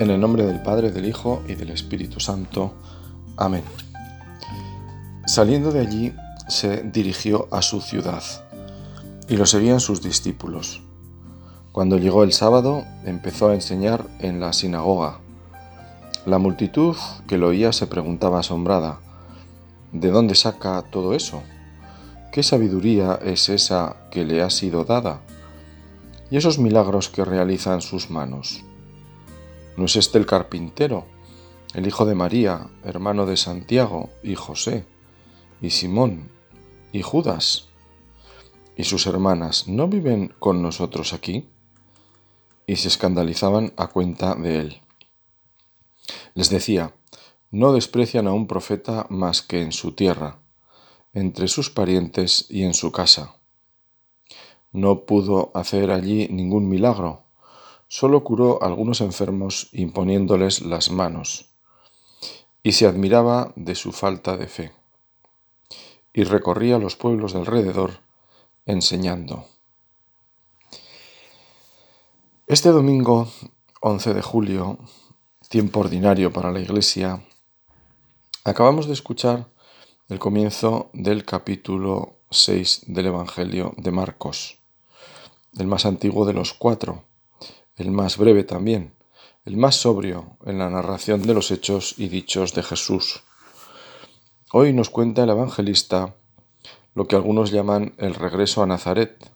En el nombre del Padre, del Hijo y del Espíritu Santo. Amén. Saliendo de allí, se dirigió a su ciudad y lo seguían sus discípulos. Cuando llegó el sábado, empezó a enseñar en la sinagoga. La multitud que lo oía se preguntaba asombrada, ¿de dónde saca todo eso? ¿Qué sabiduría es esa que le ha sido dada? ¿Y esos milagros que realizan sus manos? ¿No es este el carpintero, el hijo de María, hermano de Santiago y José, y Simón, y Judas? ¿Y sus hermanas no viven con nosotros aquí? Y se escandalizaban a cuenta de él. Les decía, no desprecian a un profeta más que en su tierra, entre sus parientes y en su casa. No pudo hacer allí ningún milagro, solo curó a algunos enfermos imponiéndoles las manos, y se admiraba de su falta de fe, y recorría los pueblos de alrededor enseñando. Este domingo 11 de julio, tiempo ordinario para la Iglesia, acabamos de escuchar el comienzo del capítulo 6 del Evangelio de Marcos, el más antiguo de los cuatro el más breve también, el más sobrio en la narración de los hechos y dichos de Jesús. Hoy nos cuenta el evangelista lo que algunos llaman el regreso a Nazaret,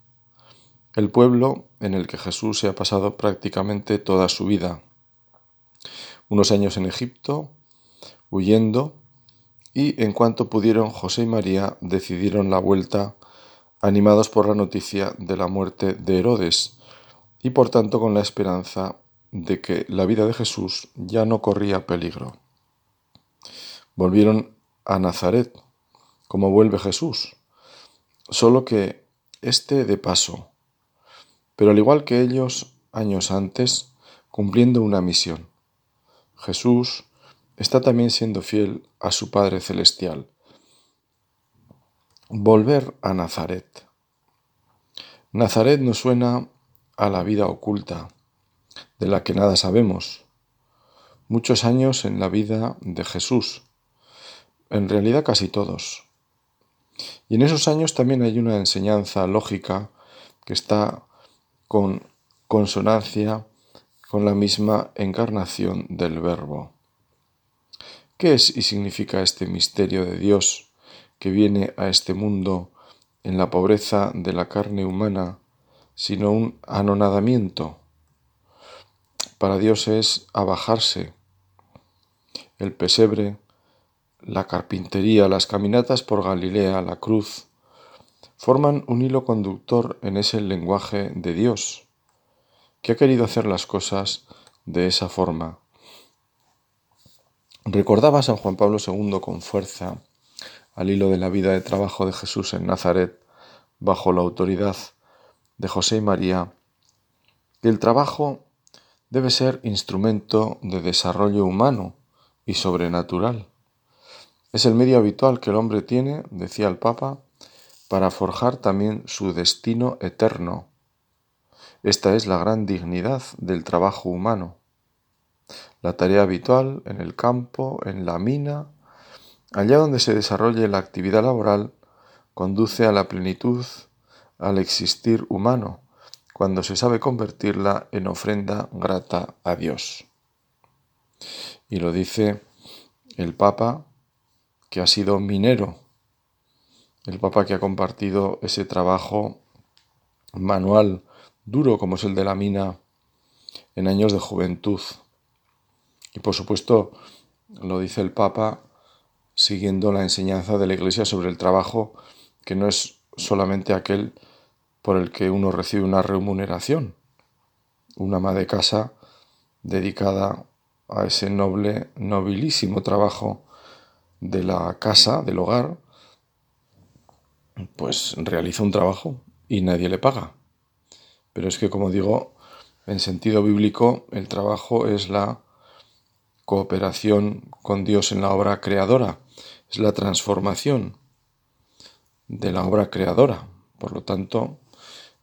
el pueblo en el que Jesús se ha pasado prácticamente toda su vida. Unos años en Egipto, huyendo, y en cuanto pudieron José y María decidieron la vuelta, animados por la noticia de la muerte de Herodes, y por tanto con la esperanza de que la vida de Jesús ya no corría peligro. Volvieron a Nazaret, como vuelve Jesús, solo que este de paso, pero al igual que ellos años antes, cumpliendo una misión. Jesús está también siendo fiel a su Padre Celestial. Volver a Nazaret. Nazaret nos suena a la vida oculta, de la que nada sabemos. Muchos años en la vida de Jesús, en realidad casi todos. Y en esos años también hay una enseñanza lógica que está con consonancia con la misma encarnación del Verbo. ¿Qué es y significa este misterio de Dios que viene a este mundo en la pobreza de la carne humana sino un anonadamiento. Para Dios es abajarse. El pesebre, la carpintería, las caminatas por Galilea, la cruz, forman un hilo conductor en ese lenguaje de Dios, que ha querido hacer las cosas de esa forma. Recordaba San Juan Pablo II con fuerza, al hilo de la vida de trabajo de Jesús en Nazaret, bajo la autoridad de José y María que el trabajo debe ser instrumento de desarrollo humano y sobrenatural. Es el medio habitual que el hombre tiene, decía el Papa, para forjar también su destino eterno. Esta es la gran dignidad del trabajo humano. La tarea habitual en el campo, en la mina, allá donde se desarrolle la actividad laboral, conduce a la plenitud al existir humano cuando se sabe convertirla en ofrenda grata a Dios. Y lo dice el Papa que ha sido minero, el Papa que ha compartido ese trabajo manual duro como es el de la mina en años de juventud. Y por supuesto lo dice el Papa siguiendo la enseñanza de la Iglesia sobre el trabajo que no es solamente aquel por el que uno recibe una remuneración, una ama de casa dedicada a ese noble, nobilísimo trabajo de la casa, del hogar, pues realiza un trabajo y nadie le paga. Pero es que, como digo, en sentido bíblico, el trabajo es la cooperación con Dios en la obra creadora, es la transformación de la obra creadora. Por lo tanto,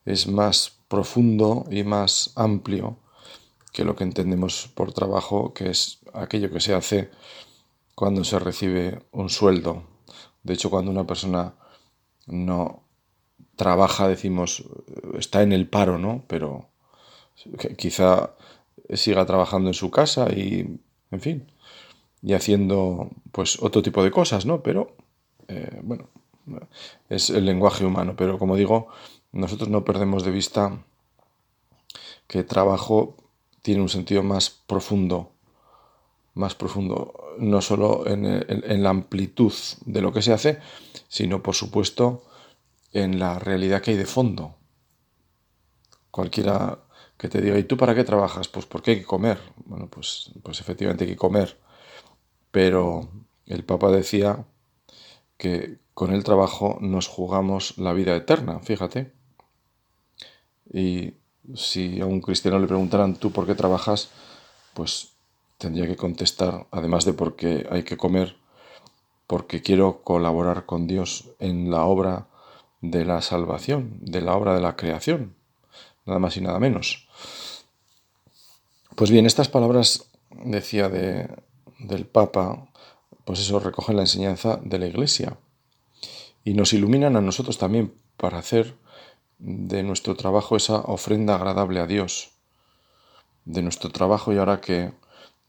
es más profundo y más amplio que lo que entendemos por trabajo, que es aquello que se hace cuando se recibe un sueldo. De hecho, cuando una persona no trabaja, decimos, está en el paro, ¿no? Pero quizá siga trabajando en su casa y, en fin, y haciendo pues otro tipo de cosas, ¿no? Pero, eh, bueno, es el lenguaje humano. Pero como digo, nosotros no perdemos de vista que trabajo tiene un sentido más profundo, más profundo, no solo en, la amplitud de lo que se hace, sino por supuesto en la realidad que hay de fondo. Cualquiera que te diga, ¿y tú para qué trabajas? Pues porque hay que comer. Bueno, pues, pues efectivamente hay que comer. Pero el Papa decía que con el trabajo nos jugamos la vida eterna, fíjate. Y si a un cristiano le preguntaran tú por qué trabajas, pues tendría que contestar, además de porque hay que comer, porque quiero colaborar con Dios en la obra de la salvación, de la obra de la creación, nada más y nada menos. Pues bien, estas palabras, decía de, del Papa, pues eso recoge la enseñanza de la Iglesia y nos iluminan a nosotros también para hacer de nuestro trabajo esa ofrenda agradable a Dios, de nuestro trabajo y ahora que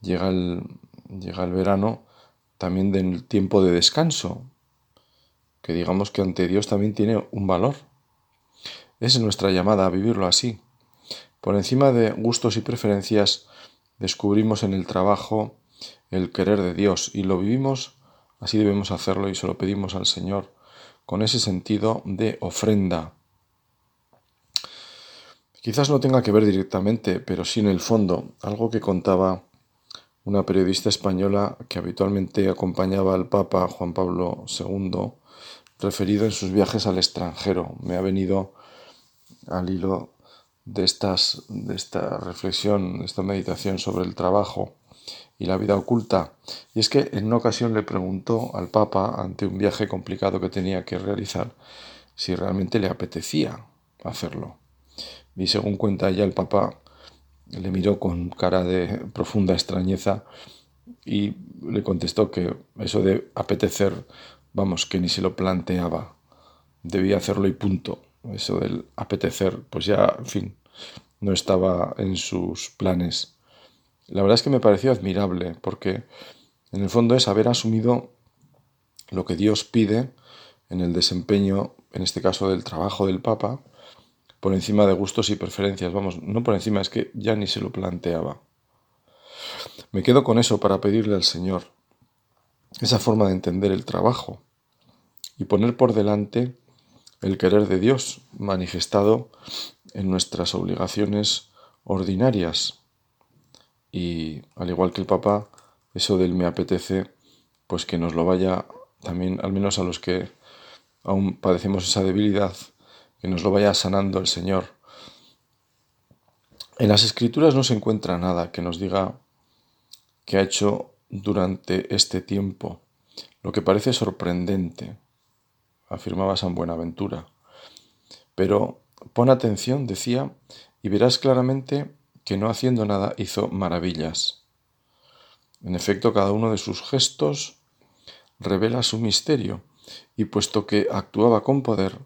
llega el, llega el verano, también del tiempo de descanso, que digamos que ante Dios también tiene un valor. Es nuestra llamada a vivirlo así. Por encima de gustos y preferencias, descubrimos en el trabajo el querer de Dios y lo vivimos, así debemos hacerlo y se lo pedimos al Señor, con ese sentido de ofrenda, Quizás no tenga que ver directamente, pero sí en el fondo, algo que contaba una periodista española que habitualmente acompañaba al Papa Juan Pablo II, referido en sus viajes al extranjero. Me ha venido al hilo de, estas, de esta reflexión, de esta meditación sobre el trabajo y la vida oculta. Y es que en una ocasión le preguntó al Papa, ante un viaje complicado que tenía que realizar, si realmente le apetecía hacerlo. Y según cuenta ella, el Papa le miró con cara de profunda extrañeza y le contestó que eso de apetecer, vamos, que ni se lo planteaba, debía hacerlo y punto. Eso del apetecer, pues ya, en fin, no estaba en sus planes. La verdad es que me pareció admirable, porque en el fondo es haber asumido lo que Dios pide en el desempeño, en este caso del trabajo del Papa, por encima de gustos y preferencias. Vamos, no por encima, es que ya ni se lo planteaba. Me quedo con eso para pedirle al Señor esa forma de entender el trabajo y poner por delante el querer de Dios manifestado en nuestras obligaciones ordinarias. Y al igual que el Papa, eso del me apetece, pues que nos lo vaya también, al menos a los que aún padecemos esa debilidad, que nos lo vaya sanando el Señor. En las escrituras no se encuentra nada que nos diga que ha hecho durante este tiempo, lo que parece sorprendente, afirmaba San Buenaventura. Pero pon atención, decía, y verás claramente que no haciendo nada hizo maravillas. En efecto, cada uno de sus gestos revela su misterio, y puesto que actuaba con poder,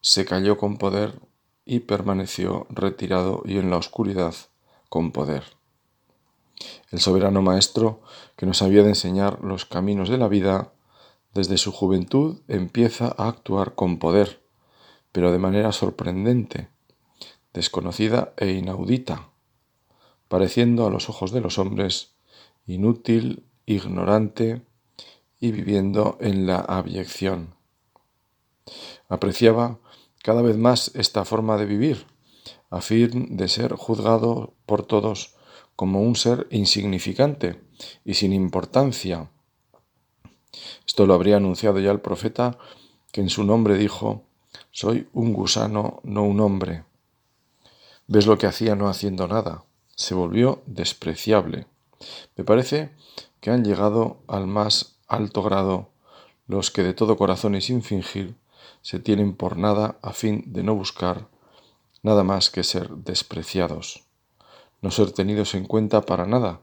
se calló con poder y permaneció retirado y en la oscuridad con poder. El soberano maestro, que nos había de enseñar los caminos de la vida, desde su juventud empieza a actuar con poder, pero de manera sorprendente, desconocida e inaudita, pareciendo a los ojos de los hombres inútil, ignorante y viviendo en la abyección. Apreciaba cada vez más esta forma de vivir, a fin de ser juzgado por todos como un ser insignificante y sin importancia. Esto lo habría anunciado ya el profeta, que en su nombre dijo, Soy un gusano, no un hombre. ¿Ves lo que hacía no haciendo nada? Se volvió despreciable. Me parece que han llegado al más alto grado los que de todo corazón y sin fingir se tienen por nada a fin de no buscar nada más que ser despreciados. no ser tenidos en cuenta para nada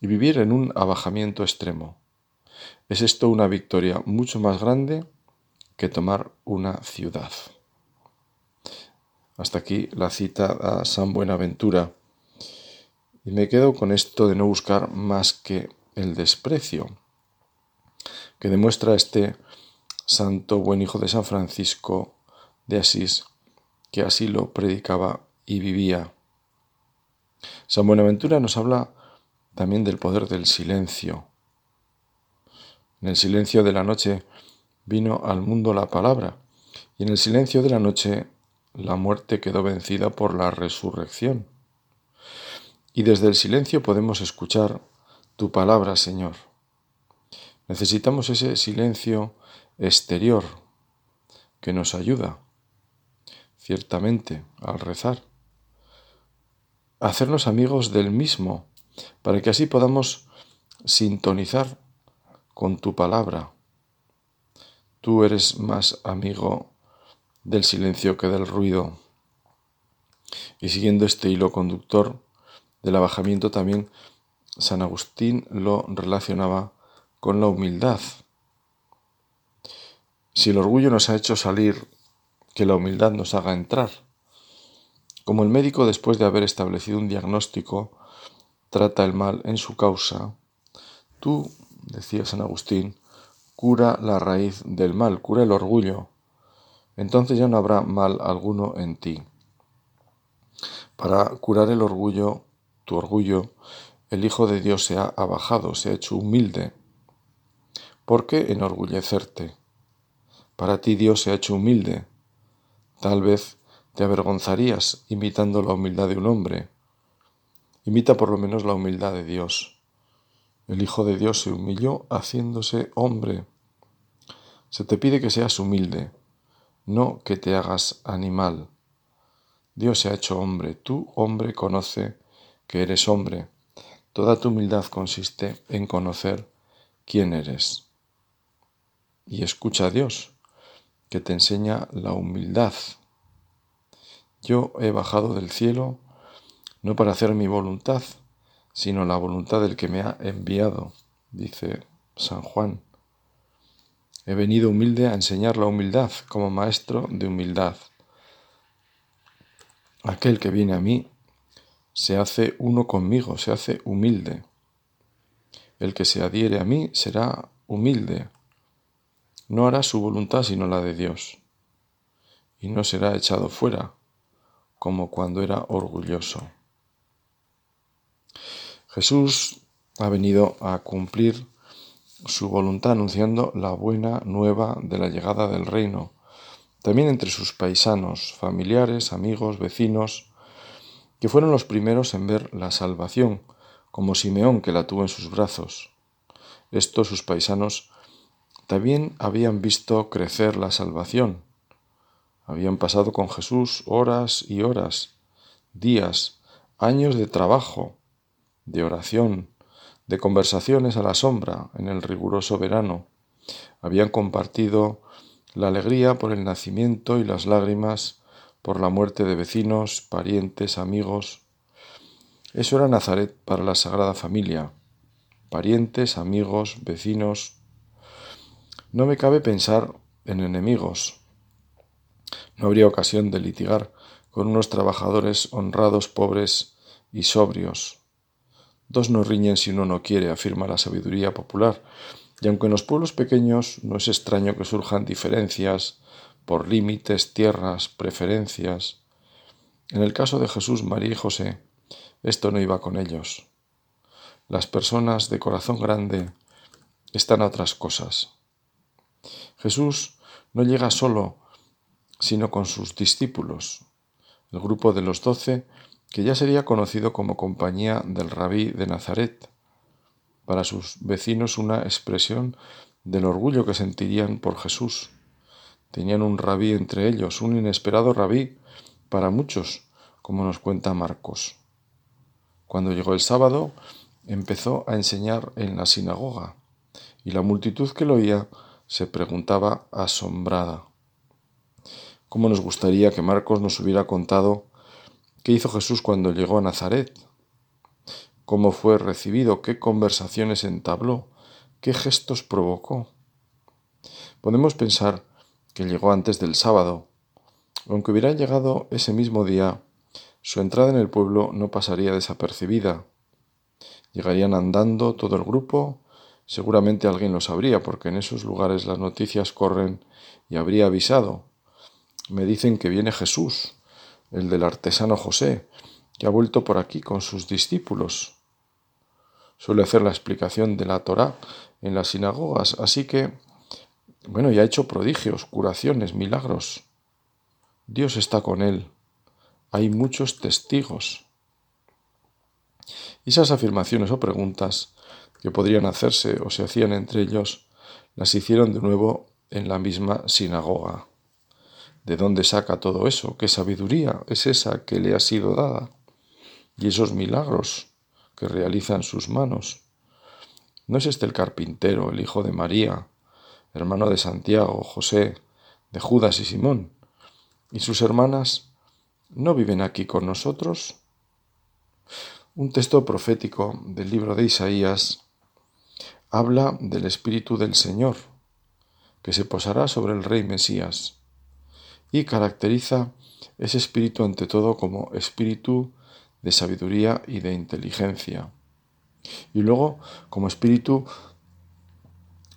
y vivir en un abajamiento extremo. Es esto una victoria mucho más grande que tomar una ciudad. Hasta aquí la cita a San Buenaventura. Y me quedo con esto de no buscar más que el desprecio que demuestra este santo buen hijo de San Francisco de Asís, que así lo predicaba y vivía. San Buenaventura nos habla también del poder del silencio. En el silencio de la noche vino al mundo la palabra, y en el silencio de la noche la muerte quedó vencida por la resurrección. Y desde el silencio podemos escuchar tu palabra, Señor. Necesitamos ese silencio exterior que nos ayuda, ciertamente, al rezar. hacernos amigos del mismo, para que así podamos sintonizar con tu palabra. Tú eres más amigo del silencio que del ruido. Y siguiendo este hilo conductor del abajamiento también, San Agustín lo relacionaba con la humildad. Si el orgullo nos ha hecho salir, que la humildad nos haga entrar. Como el médico después de haber establecido un diagnóstico trata el mal en su causa, tú, decía San Agustín, cura la raíz del mal, cura el orgullo. Entonces ya no habrá mal alguno en ti. Para curar el orgullo, tu orgullo, el Hijo de Dios se ha abajado, se ha hecho humilde. ¿Por qué enorgullecerte? Para ti Dios se ha hecho humilde. Tal vez te avergonzarías imitando la humildad de un hombre. Imita por lo menos la humildad de Dios. El Hijo de Dios se humilló haciéndose hombre. Se te pide que seas humilde, no que te hagas animal. Dios se ha hecho hombre. Tú, hombre, conoce que eres hombre. Toda tu humildad consiste en conocer quién eres. Y escucha a Dios, que te enseña la humildad. Yo he bajado del cielo no para hacer mi voluntad, sino la voluntad del que me ha enviado, dice San Juan. He venido humilde a enseñar la humildad como maestro de humildad. Aquel que viene a mí se hace uno conmigo, se hace humilde. El que se adhiere a mí será humilde. No hará su voluntad sino la de Dios. Y no será echado fuera como cuando era orgulloso. Jesús ha venido a cumplir su voluntad anunciando la buena nueva de la llegada del reino, también entre sus paisanos, familiares, amigos, vecinos, que fueron los primeros en ver la salvación, como Simeón que la tuvo en sus brazos. Estos sus paisanos también habían visto crecer la salvación. Habían pasado con Jesús horas y horas, días, años de trabajo, de oración, de conversaciones a la sombra en el riguroso verano. Habían compartido la alegría por el nacimiento y las lágrimas por la muerte de vecinos, parientes, amigos. Eso era Nazaret para la Sagrada Familia. Parientes, amigos, vecinos. No me cabe pensar en enemigos. No habría ocasión de litigar con unos trabajadores honrados, pobres y sobrios. Dos no riñen si uno no quiere, afirma la sabiduría popular. Y aunque en los pueblos pequeños no es extraño que surjan diferencias por límites, tierras, preferencias, en el caso de Jesús, María y José, esto no iba con ellos. Las personas de corazón grande están a otras cosas. Jesús no llega solo, sino con sus discípulos. El grupo de los doce que ya sería conocido como compañía del rabí de Nazaret, para sus vecinos una expresión del orgullo que sentirían por Jesús. Tenían un rabí entre ellos, un inesperado rabí para muchos, como nos cuenta Marcos. Cuando llegó el sábado, empezó a enseñar en la sinagoga, y la multitud que lo oía se preguntaba asombrada. ¿Cómo nos gustaría que Marcos nos hubiera contado ¿Qué hizo Jesús cuando llegó a Nazaret? cómo fue recibido, qué conversaciones entabló, qué gestos provocó. Podemos pensar que llegó antes del sábado. Aunque hubiera llegado ese mismo día, su entrada en el pueblo no pasaría desapercibida. Llegarían andando todo el grupo, seguramente alguien lo sabría, porque en esos lugares las noticias corren y habría avisado. Me dicen que viene Jesús, el del artesano José, que ha vuelto por aquí con sus discípulos. Suele hacer la explicación de la Torá en las sinagogas, así que, bueno, ya ha hecho prodigios, curaciones, milagros. Dios está con él. Hay muchos testigos. Y esas afirmaciones o preguntas que podrían hacerse o se hacían entre ellos, las hicieron de nuevo en la misma sinagoga. ¿De dónde saca todo eso? ¿Qué sabiduría es esa que le ha sido dada? Y esos milagros que realizan sus manos. ¿No es este el carpintero, el hijo de María, hermano de Santiago, José, de Judas y Simón? ¿Y sus hermanas no viven aquí con nosotros? Un texto profético del libro de Isaías habla del Espíritu del Señor, que se posará sobre el Rey Mesías y caracteriza ese espíritu ante todo como espíritu de sabiduría y de inteligencia. Y luego como espíritu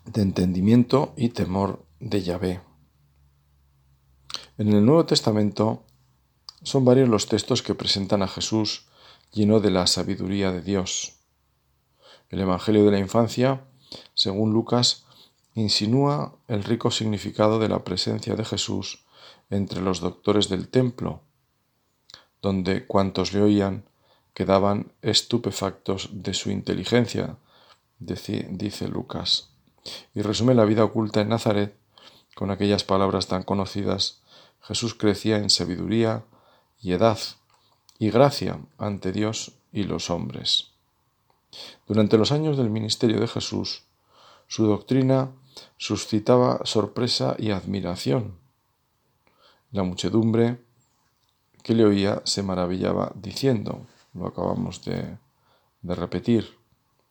de entendimiento y temor de Yahvé. En el Nuevo Testamento son varios los textos que presentan a Jesús lleno de la sabiduría de Dios. El Evangelio de la Infancia, según Lucas, insinúa el rico significado de la presencia de Jesús entre los doctores del templo, donde cuantos le oían quedaban estupefactos de su inteligencia, dice Lucas, y resume la vida oculta en Nazaret con aquellas palabras tan conocidas. Jesús crecía en sabiduría y edad y gracia ante Dios y los hombres. Durante los años del ministerio de Jesús, su doctrina suscitaba sorpresa y admiración la muchedumbre que le oía se maravillaba diciendo, lo acabamos de, de repetir,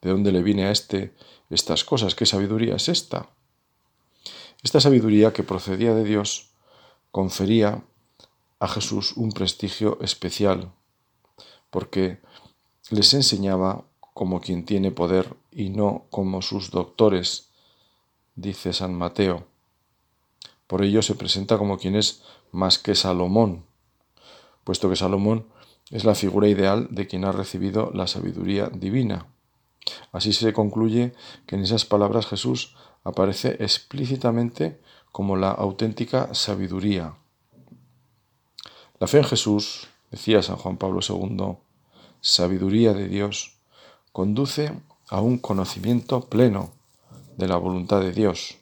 ¿de dónde le viene a este estas cosas? ¿Qué sabiduría es esta? Esta sabiduría que procedía de Dios confería a Jesús un prestigio especial, porque les enseñaba como quien tiene poder y no como sus doctores, dice San Mateo. Por ello se presenta como quien es más que Salomón, puesto que Salomón es la figura ideal de quien ha recibido la sabiduría divina. Así se concluye que en esas palabras Jesús aparece explícitamente como la auténtica sabiduría. La fe en Jesús, decía San Juan Pablo II, sabiduría de Dios, conduce a un conocimiento pleno de la voluntad de Dios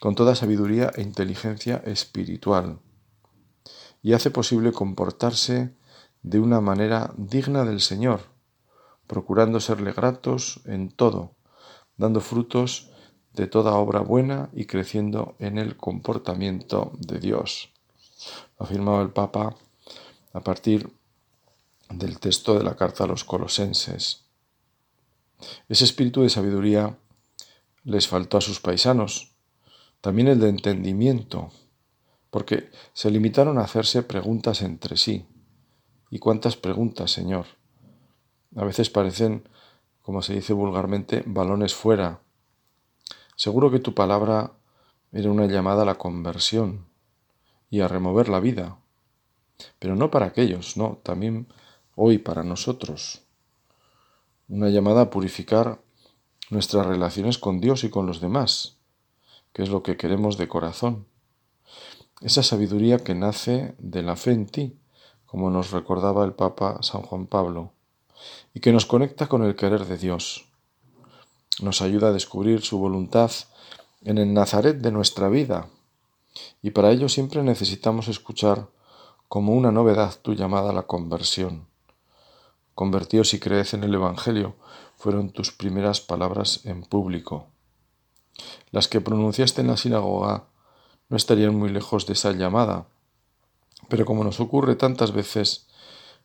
con toda sabiduría e inteligencia espiritual, y hace posible comportarse de una manera digna del Señor, procurando serle gratos en todo, dando frutos de toda obra buena y creciendo en el comportamiento de Dios. Lo afirmaba el Papa a partir del texto de la carta a los colosenses. Ese espíritu de sabiduría les faltó a sus paisanos, también el de entendimiento, porque se limitaron a hacerse preguntas entre sí. ¿Y cuántas preguntas, Señor? A veces parecen, como se dice vulgarmente, balones fuera. Seguro que tu palabra era una llamada a la conversión y a remover la vida, pero no para aquellos, no, también hoy para nosotros. Una llamada a purificar nuestras relaciones con Dios y con los demás que es lo que queremos de corazón. Esa sabiduría que nace de la fe en ti, como nos recordaba el Papa San Juan Pablo, y que nos conecta con el querer de Dios. Nos ayuda a descubrir su voluntad en el Nazaret de nuestra vida, y para ello siempre necesitamos escuchar como una novedad tu llamada a la conversión. Convertíos y creed en el Evangelio fueron tus primeras palabras en público. Las que pronunciaste en la sinagoga no estarían muy lejos de esa llamada. Pero como nos ocurre tantas veces,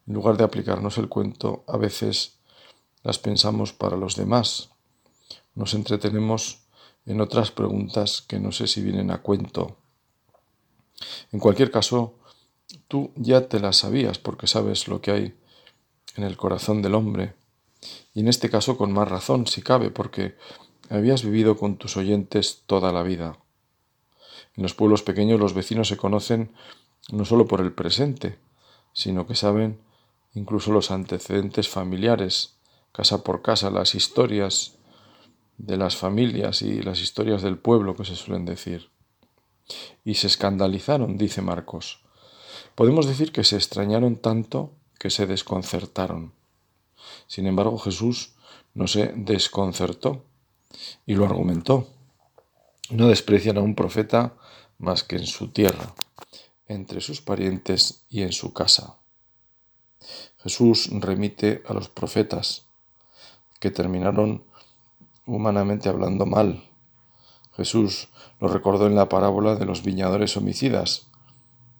en lugar de aplicarnos el cuento, a veces las pensamos para los demás. Nos entretenemos en otras preguntas que no sé si vienen a cuento. En cualquier caso, tú ya te las sabías porque sabes lo que hay en el corazón del hombre, y en este caso con más razón, si cabe, porque habías vivido con tus oyentes toda la vida. En los pueblos pequeños los vecinos se conocen no solo por el presente, sino que saben incluso los antecedentes familiares, casa por casa, las historias de las familias y las historias del pueblo que se suelen decir. Y se escandalizaron, dice Marcos. Podemos decir que se extrañaron tanto que se desconcertaron. Sin embargo, Jesús no se desconcertó y lo argumentó. No desprecian a un profeta más que en su tierra, entre sus parientes y en su casa. Jesús remite a los profetas, que terminaron humanamente hablando mal. Jesús lo recordó en la parábola de los viñadores homicidas,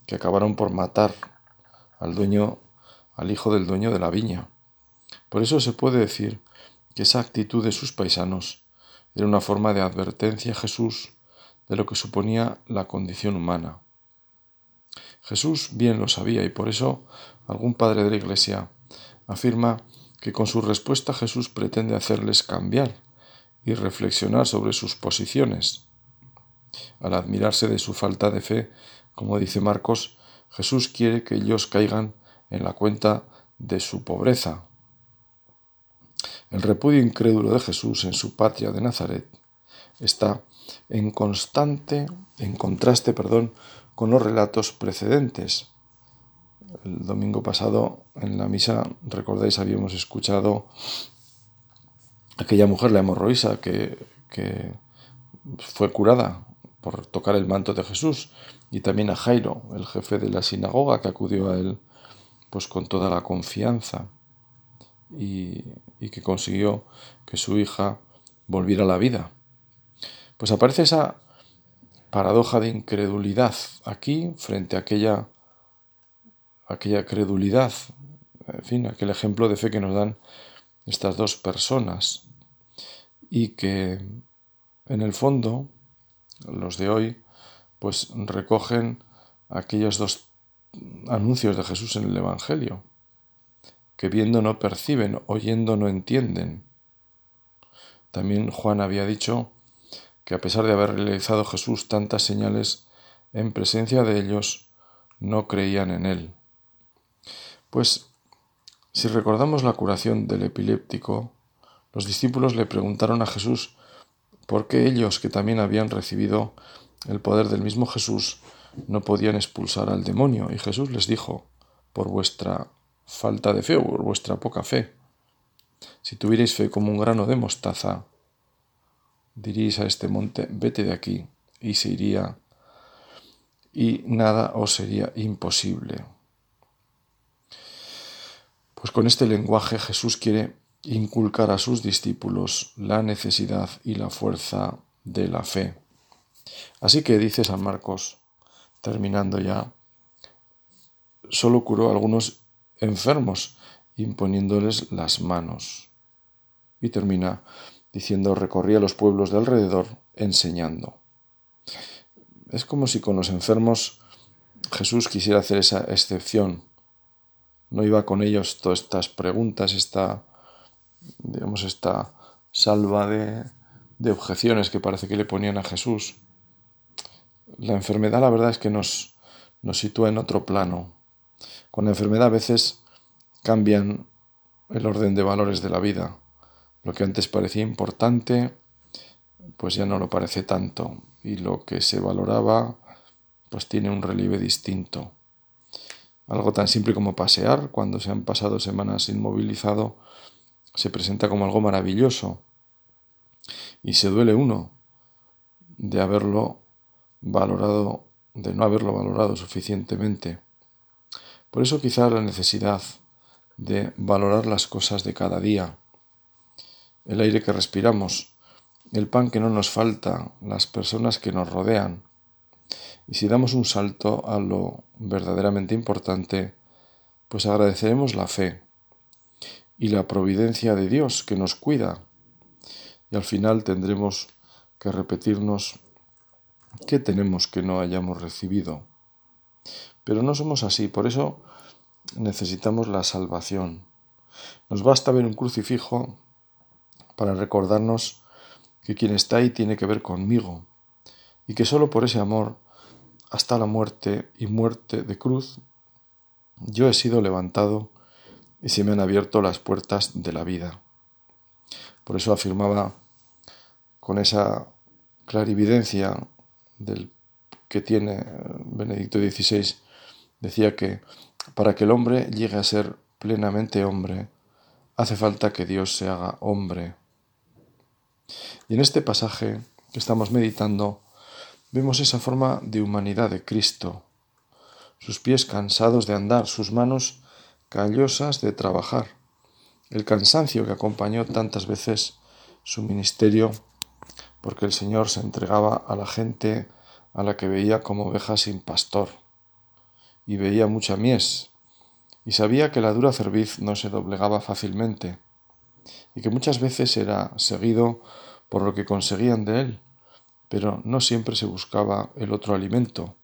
que acabaron por matar al dueño, al hijo del dueño de la viña. Por eso se puede decir que esa actitud de sus paisanos era una forma de advertencia a Jesús de lo que suponía la condición humana. Jesús bien lo sabía y por eso algún padre de la Iglesia afirma que con su respuesta Jesús pretende hacerles cambiar y reflexionar sobre sus posiciones. Al admirarse de su falta de fe, como dice Marcos, Jesús quiere que ellos caigan en la cuenta de su pobreza. El repudio incrédulo de Jesús en su patria de Nazaret está en constante, en contraste, perdón, con los relatos precedentes. El domingo pasado en la misa, recordáis, habíamos escuchado aquella mujer, la hemorroísa, que, fue curada por tocar el manto de Jesús, y también a Jairo, el jefe de la sinagoga, que acudió a él pues con toda la confianza y que consiguió que su hija volviera a la vida. Pues aparece esa paradoja de incredulidad aquí frente a aquella, aquella credulidad, en fin, aquel ejemplo de fe que nos dan estas dos personas y que en el fondo los de hoy pues recogen aquellos dos anuncios de Jesús en el Evangelio, que viendo no perciben, oyendo no entienden. También Juan había dicho que a pesar de haber realizado Jesús tantas señales en presencia de ellos, no creían en él. Pues si recordamos la curación del epiléptico, los discípulos le preguntaron a Jesús por qué ellos, que también habían recibido el poder del mismo Jesús, no podían expulsar al demonio. Y Jesús les dijo, por vuestra falta de fe o por vuestra poca fe. Si tuvierais fe como un grano de mostaza, diríais a este monte, vete de aquí, y se iría, y nada os sería imposible. Pues con este lenguaje Jesús quiere inculcar a sus discípulos la necesidad y la fuerza de la fe. Así que dice San Marcos, terminando ya, solo curó a algunos enfermos imponiéndoles las manos. Y termina, diciendo recorría los pueblos de alrededor enseñando. Es como si con los enfermos Jesús quisiera hacer esa excepción. No iba con ellos todas estas preguntas, esta, digamos, esta salva de, de objeciones que parece que le ponían a Jesús. La enfermedad, la verdad es que nos, nos sitúa en otro plano. Con la enfermedad a veces cambian el orden de valores de la vida. Lo que antes parecía importante, pues ya no lo parece tanto. Y lo que se valoraba, pues tiene un relieve distinto. Algo tan simple como pasear, cuando se han pasado semanas inmovilizado, se presenta como algo maravilloso. Y se duele uno de haberlo valorado, de no haberlo valorado suficientemente. Por eso quizá la necesidad de valorar las cosas de cada día, el aire que respiramos, el pan que no nos falta, las personas que nos rodean. Y si damos un salto a lo verdaderamente importante, pues agradeceremos la fe y la providencia de Dios que nos cuida. Y al final tendremos que repetirnos qué tenemos que no hayamos recibido. Pero no somos así, por eso necesitamos la salvación. Nos basta ver un crucifijo para recordarnos que quien está ahí tiene que ver conmigo y que solo por ese amor hasta la muerte y muerte de cruz yo he sido levantado y se me han abierto las puertas de la vida. Por eso afirmaba con esa clarividencia del que tiene Benedicto XVI, decía que para que el hombre llegue a ser plenamente hombre, hace falta que Dios se haga hombre. Y en este pasaje que estamos meditando, vemos esa forma de humanidad de Cristo, sus pies cansados de andar, sus manos callosas de trabajar, el cansancio que acompañó tantas veces su ministerio, porque el Señor se entregaba a la gente a la que veía como oveja sin pastor, y veía mucha mies, y sabía que la dura cerviz no se doblegaba fácilmente, y que muchas veces era seguido por lo que conseguían de él, pero no siempre se buscaba el otro alimento,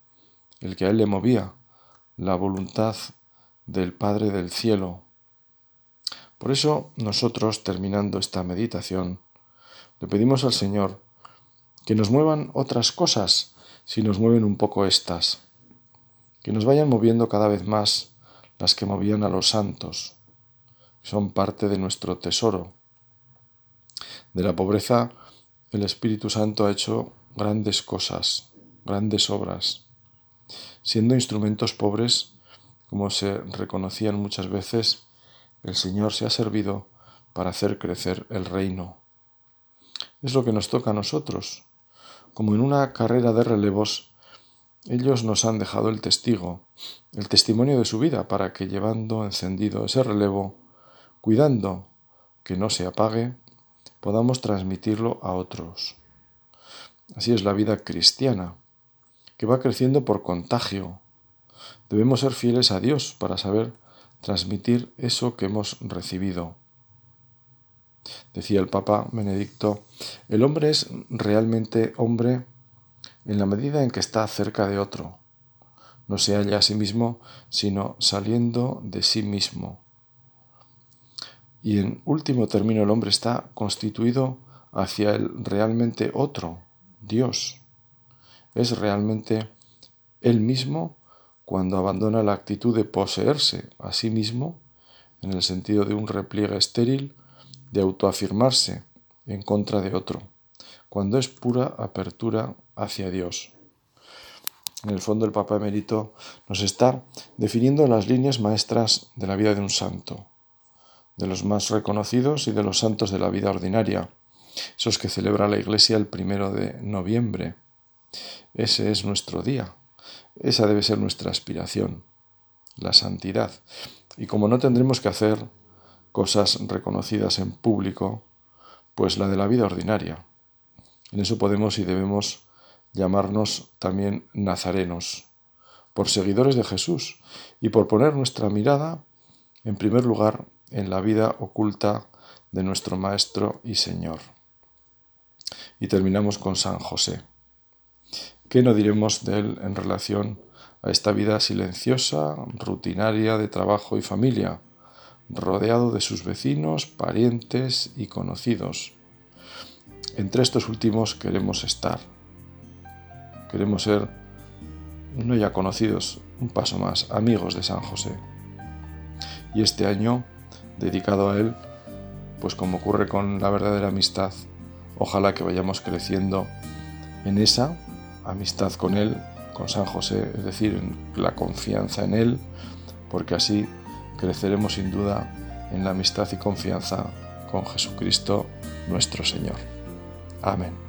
el que a él le movía, la voluntad del Padre del Cielo. Por eso nosotros, terminando esta meditación, le pedimos al Señor que nos muevan otras cosas si nos mueven un poco estas, que nos vayan moviendo cada vez más las que movían a los santos, son parte de nuestro tesoro. De la pobreza el Espíritu Santo ha hecho grandes cosas, grandes obras. Siendo instrumentos pobres, como se reconocían muchas veces, el Señor se ha servido para hacer crecer el reino. Es lo que nos toca a nosotros. Como en una carrera de relevos, ellos nos han dejado el testigo, el testimonio de su vida, para que llevando encendido ese relevo, cuidando que no se apague, podamos transmitirlo a otros. Así es la vida cristiana, que va creciendo por contagio. Debemos ser fieles a Dios para saber transmitir eso que hemos recibido. Decía el Papa Benedicto, el hombre es realmente hombre en la medida en que está cerca de otro. No se halla a sí mismo, sino saliendo de sí mismo. Y en último término el hombre está constituido hacia el realmente otro, Dios. Es realmente él mismo cuando abandona la actitud de poseerse a sí mismo, en el sentido de un repliegue estéril, de autoafirmarse en contra de otro, cuando es pura apertura hacia Dios. En el fondo el Papa Emérito nos está definiendo las líneas maestras de la vida de un santo de los más reconocidos y de los santos de la vida ordinaria, esos que celebra la Iglesia el primero de noviembre. Ese es nuestro día, esa debe ser nuestra aspiración, la santidad. Y como no tendremos que hacer cosas reconocidas en público, pues la de la vida ordinaria. En eso podemos y debemos llamarnos también nazarenos, por seguidores de Jesús y por poner nuestra mirada, en primer lugar, en la vida oculta de nuestro Maestro y Señor. Y terminamos con San José. ¿Qué no diremos de él en relación a esta vida silenciosa, rutinaria de trabajo y familia, rodeado de sus vecinos, parientes y conocidos? Entre estos últimos queremos estar. Queremos ser, no ya conocidos, un paso más, amigos de San José. Y este año dedicado a Él, pues como ocurre con la verdadera amistad, ojalá que vayamos creciendo en esa amistad con Él, con San José, es decir, en la confianza en Él, porque así creceremos sin duda en la amistad y confianza con Jesucristo nuestro Señor. Amén.